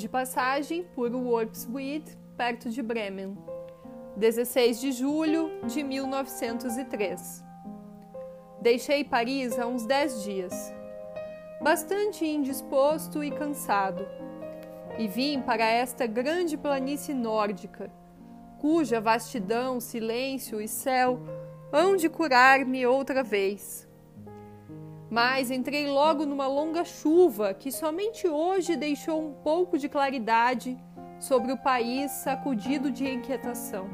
de passagem por Worpswede, perto de Bremen, 16 de julho de 1903. Deixei Paris há uns dez dias, bastante indisposto e cansado, e vim para esta grande planície nórdica, cuja vastidão, silêncio e céu hão de curar-me outra vez. Mas entrei logo numa longa chuva que somente hoje deixou um pouco de claridade sobre o país sacudido de inquietação.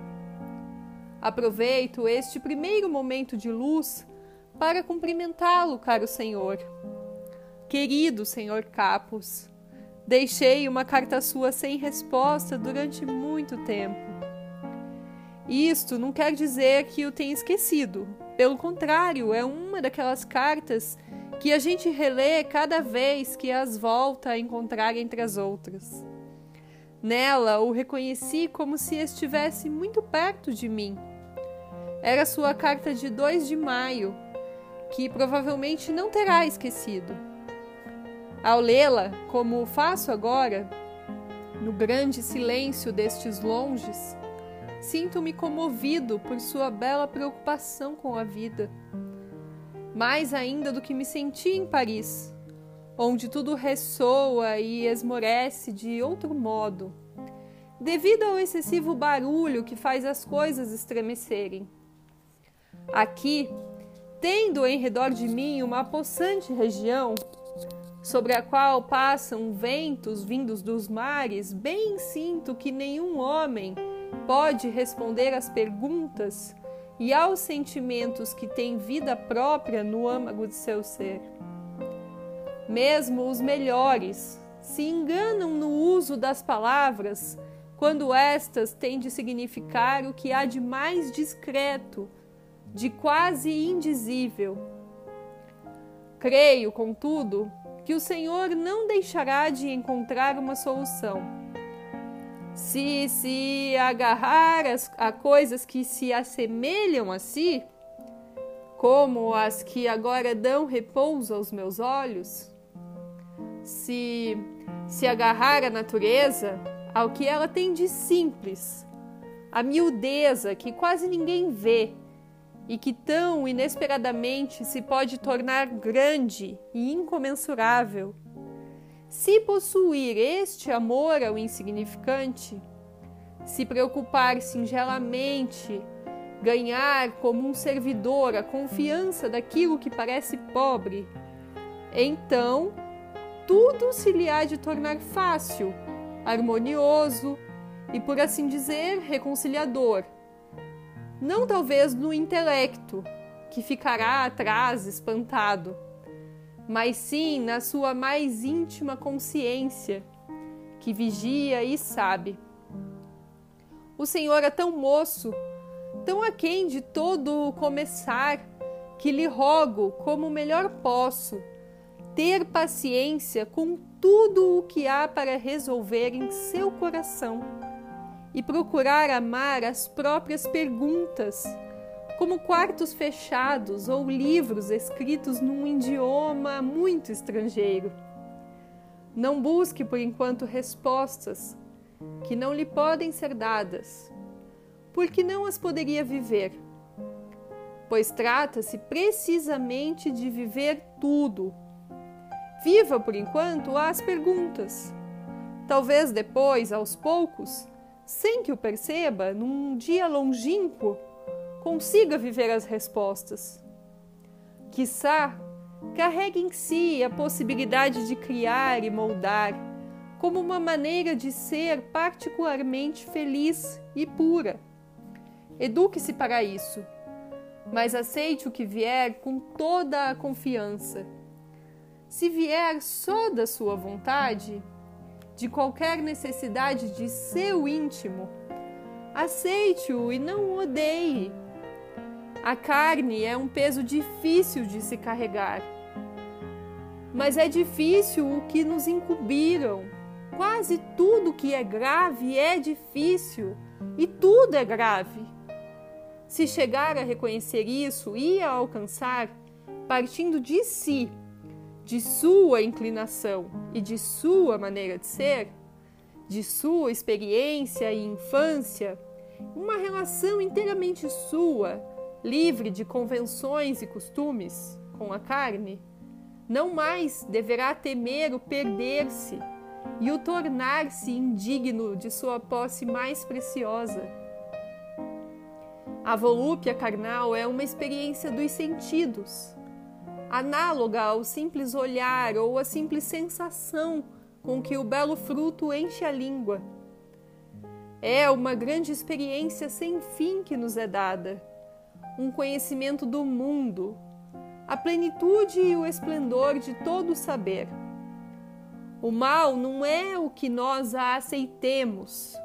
Aproveito este primeiro momento de luz para cumprimentá-lo, caro senhor. Querido senhor Capos, deixei uma carta sua sem resposta durante muito tempo. Isto não quer dizer que o tenha esquecido. Pelo contrário, é uma daquelas cartas que a gente relê cada vez que as volta a encontrar entre as outras. Nela o reconheci como se estivesse muito perto de mim. Era sua carta de 2 de maio, que provavelmente não terá esquecido. Ao lê-la, como faço agora, no grande silêncio destes longes, sinto-me comovido por sua bela preocupação com a vida. Mais ainda do que me senti em Paris, onde tudo ressoa e esmorece de outro modo, devido ao excessivo barulho que faz as coisas estremecerem. Aqui, tendo em redor de mim uma possante região, sobre a qual passam ventos vindos dos mares, bem sinto que nenhum homem pode responder às perguntas e aos sentimentos que têm vida própria no âmago de seu ser. Mesmo os melhores se enganam no uso das palavras quando estas têm de significar o que há de mais discreto, de quase indizível. Creio, contudo, que o Senhor não deixará de encontrar uma solução. Se se agarrar a coisas que se assemelham a si, como as que agora dão repouso aos meus olhos, se se agarrar à natureza, ao que ela tem de simples, a miudeza que quase ninguém vê e que tão inesperadamente se pode tornar grande e incomensurável. Se possuir este amor ao insignificante, se preocupar singelamente, ganhar como um servidor a confiança daquilo que parece pobre, então tudo se lhe há de tornar fácil, harmonioso e, por assim dizer, reconciliador. Não talvez no intelecto, que ficará atrás espantado, mas sim na sua mais íntima consciência, que vigia e sabe. O Senhor é tão moço, tão aquém de todo o começar, que lhe rogo, como melhor posso, ter paciência com tudo o que há para resolver em seu coração e procurar amar as próprias perguntas, como quartos fechados ou livros escritos num idioma muito estrangeiro. Não busque por enquanto respostas que não lhe podem ser dadas, porque não as poderia viver. Pois trata-se precisamente de viver tudo. Viva por enquanto as perguntas. Talvez depois, aos poucos, sem que o perceba, num dia longínquo, consiga viver as respostas. Quissá carregue em si a possibilidade de criar e moldar como uma maneira de ser particularmente feliz e pura. Eduque-se para isso, mas aceite o que vier com toda a confiança. Se vier só da sua vontade, de qualquer necessidade de seu íntimo, aceite-o e não o odeie. A carne é um peso difícil de se carregar, mas é difícil o que nos incumbiram. Quase tudo que é grave é difícil e tudo é grave. Se chegar a reconhecer isso e a alcançar, partindo de si, de sua inclinação e de sua maneira de ser, de sua experiência e infância, uma relação inteiramente sua, livre de convenções e costumes com a carne, não mais deverá temer o perder-se e o tornar-se indigno de sua posse mais preciosa. A volúpia carnal é uma experiência dos sentidos, análoga ao simples olhar ou à simples sensação com que o belo fruto enche a língua. É uma grande experiência sem fim que nos é dada, um conhecimento do mundo, a plenitude e o esplendor de todo o saber. O mal não é o que nós aceitemos.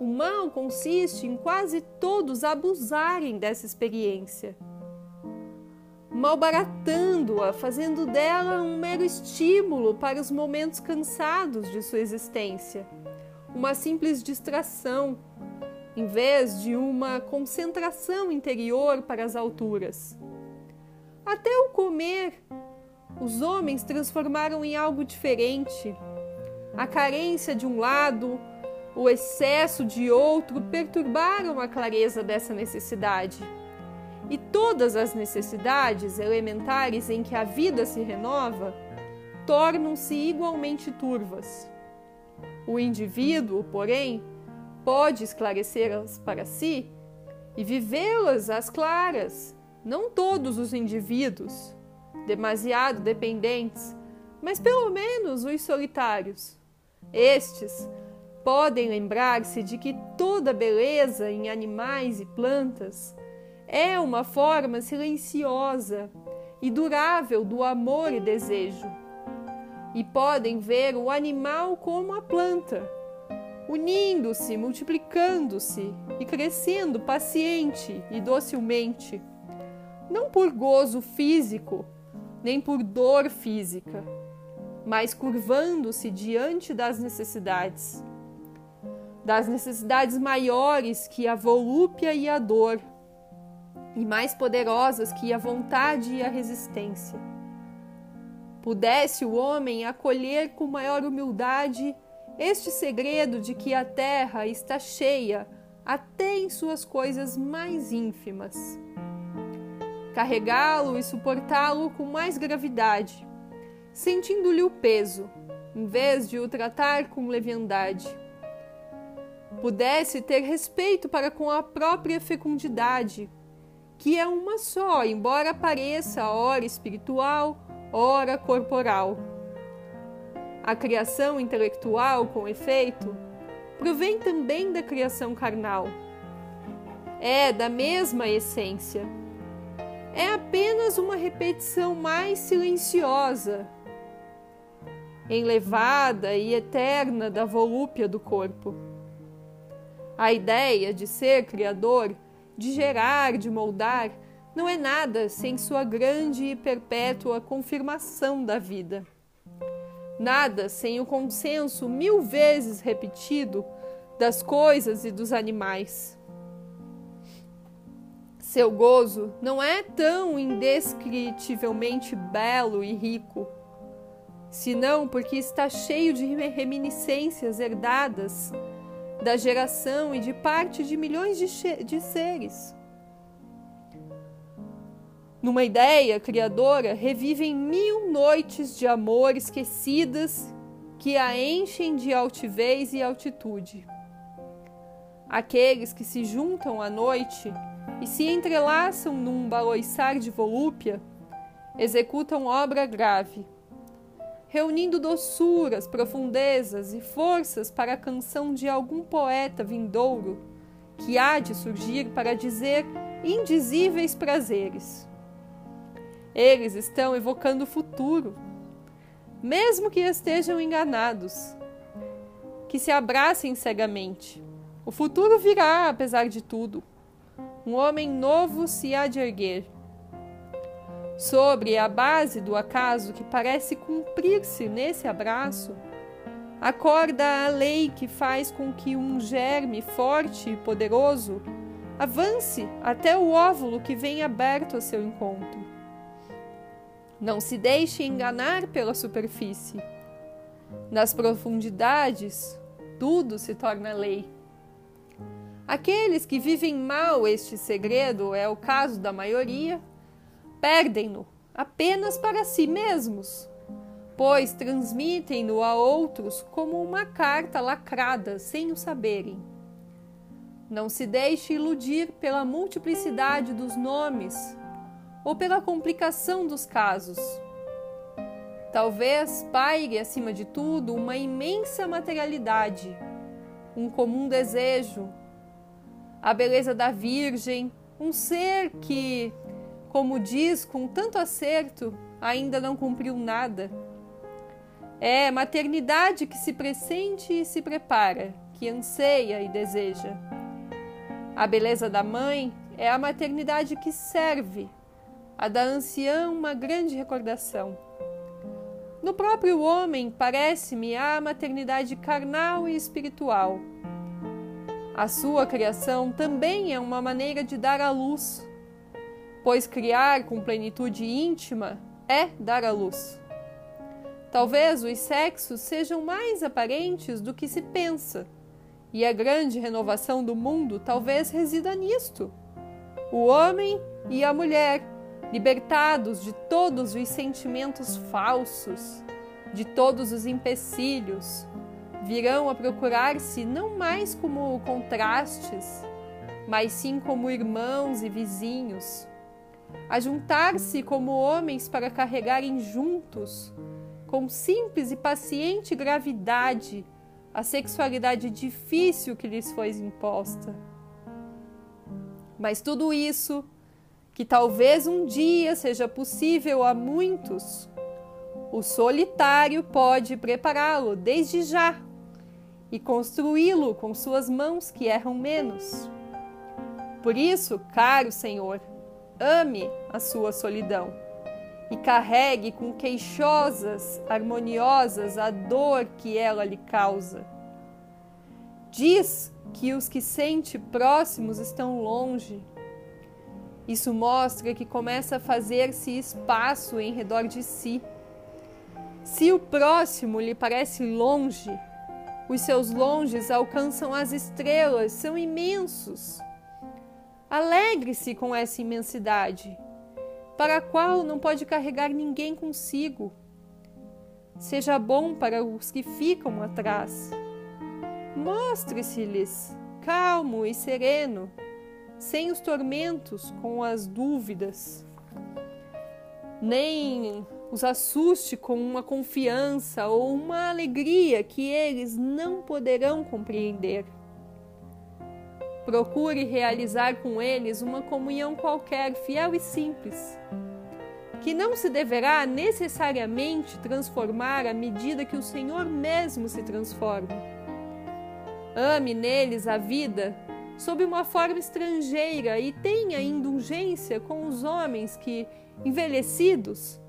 O mal consiste em quase todos abusarem dessa experiência, malbaratando-a, fazendo dela um mero estímulo para os momentos cansados de sua existência, uma simples distração, em vez de uma concentração interior para as alturas. Até o comer os homens transformaram em algo diferente. A carência de um lado, o excesso de outro perturbaram a clareza dessa necessidade. E todas as necessidades elementares em que a vida se renova tornam-se igualmente turvas. O indivíduo, porém, pode esclarecê-las para si e vivê-las às claras, não todos os indivíduos, demasiado dependentes, mas pelo menos os solitários. Estes podem lembrar-se de que toda beleza em animais e plantas é uma forma silenciosa e durável do amor e desejo. E podem ver o animal como a planta, unindo-se, multiplicando-se e crescendo paciente e docilmente, não por gozo físico, nem por dor física, mas curvando-se diante das necessidades, das necessidades maiores que a volúpia e a dor, e mais poderosas que a vontade e a resistência. Pudesse o homem acolher com maior humildade este segredo de que a terra está cheia até em suas coisas mais ínfimas carregá-lo e suportá-lo com mais gravidade, sentindo-lhe o peso, em vez de o tratar com leviandade. Pudesse ter respeito para com a própria fecundidade, que é uma só, embora pareça ora espiritual, ora corporal. A criação intelectual, com efeito, provém também da criação carnal. É da mesma essência é apenas uma repetição mais silenciosa, enlevada e eterna da volúpia do corpo. A ideia de ser criador, de gerar, de moldar, não é nada sem sua grande e perpétua confirmação da vida. Nada sem o consenso mil vezes repetido das coisas e dos animais. Seu gozo não é tão indescritivelmente belo e rico, senão porque está cheio de reminiscências herdadas da geração e de parte de milhões de, de seres. Numa ideia criadora, revivem mil noites de amor esquecidas que a enchem de altivez e altitude. Aqueles que se juntam à noite e se entrelaçam num baloiçar de volúpia, executam obra grave, reunindo doçuras, profundezas e forças para a canção de algum poeta vindouro que há de surgir para dizer indizíveis prazeres. Eles estão evocando o futuro, mesmo que estejam enganados, que se abracem cegamente. O futuro virá, apesar de tudo um homem novo se há de erguer. Sobre a base do acaso que parece cumprir-se nesse abraço, acorda a lei que faz com que um germe forte e poderoso avance até o óvulo que vem aberto a seu encontro. Não se deixe enganar pela superfície. Nas profundidades, tudo se torna lei. Aqueles que vivem mal este segredo, é o caso da maioria, perdem-no apenas para si mesmos, pois transmitem-no a outros como uma carta lacrada sem o saberem. Não se deixe iludir pela multiplicidade dos nomes ou pela complicação dos casos. Talvez paire acima de tudo uma imensa materialidade, um comum desejo, a beleza da Virgem, um ser que, como diz com tanto acerto, ainda não cumpriu nada. É maternidade que se pressente e se prepara, que anseia e deseja. A beleza da mãe é a maternidade que serve, a da anciã uma grande recordação. No próprio homem, parece-me, há a maternidade carnal e espiritual. A sua criação também é uma maneira de dar à luz, pois criar com plenitude íntima é dar à luz. Talvez os sexos sejam mais aparentes do que se pensa e a grande renovação do mundo talvez resida nisto. O homem e a mulher, libertados de todos os sentimentos falsos, de todos os empecilhos, virão a procurar-se não mais como contrastes, mas sim como irmãos e vizinhos, a juntar-se como homens para carregarem juntos, com simples e paciente gravidade, a sexualidade difícil que lhes foi imposta. Mas tudo isso, que talvez um dia seja possível a muitos, o solitário pode prepará-lo desde já e construí-lo com suas mãos que erram menos. Por isso, caro Senhor, ame a sua solidão e carregue com queixosas harmoniosas a dor que ela lhe causa. Diz que os que sente próximos estão longe. Isso mostra que começa a fazer-se espaço em redor de si. Se o próximo lhe parece longe, os seus longes alcançam as estrelas, são imensos. Alegre-se com essa imensidade para a qual não pode carregar ninguém consigo. Seja bom para os que ficam atrás. Mostre-se-lhes calmo e sereno, sem os tormentos com as dúvidas. Nem os assuste com uma confiança ou uma alegria que eles não poderão compreender. Procure realizar com eles uma comunhão qualquer, fiel e simples, que não se deverá necessariamente transformar à medida que o Senhor mesmo se transforma. Ame neles a vida sob uma forma estrangeira e tenha indulgência com os homens que, envelhecidos,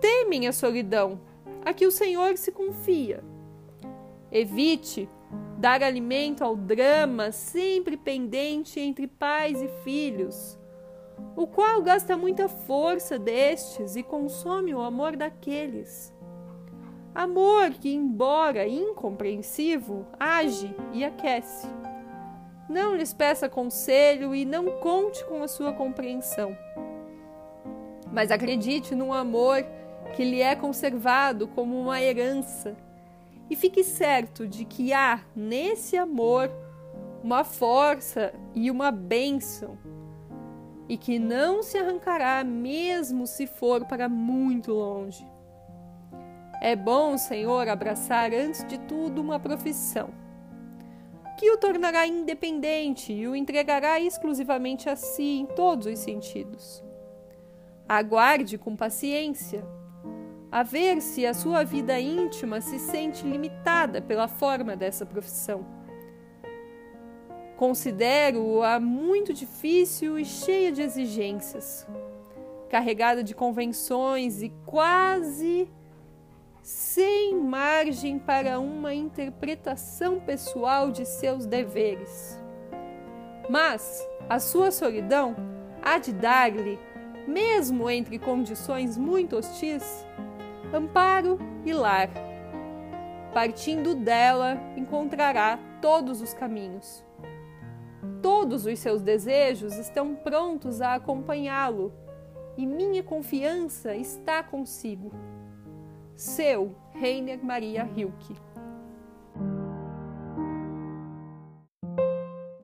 temem a solidão, a que o Senhor se confia. Evite dar alimento ao drama sempre pendente entre pais e filhos, o qual gasta muita força destes e consome o amor daqueles. Amor que, embora incompreensivo, age e aquece. Não lhes peça conselho e não conte com a sua compreensão. Mas acredite num amor que lhe é conservado como uma herança e fique certo de que há nesse amor uma força e uma bênção, e que não se arrancará mesmo se for para muito longe. É bom, Senhor, abraçar antes de tudo uma profissão, que o tornará independente e o entregará exclusivamente a si em todos os sentidos. Aguarde com paciência a ver se a sua vida íntima se sente limitada pela forma dessa profissão. Considero-a muito difícil e cheia de exigências, carregada de convenções e quase sem margem para uma interpretação pessoal de seus deveres. Mas a sua solidão há de dar-lhe, mesmo entre condições muito hostis, amparo e lar. partindo dela, encontrará todos os caminhos. Todos os seus desejos estão prontos a acompanhá-lo e minha confiança está consigo. Seu Reiner Maria Hilke.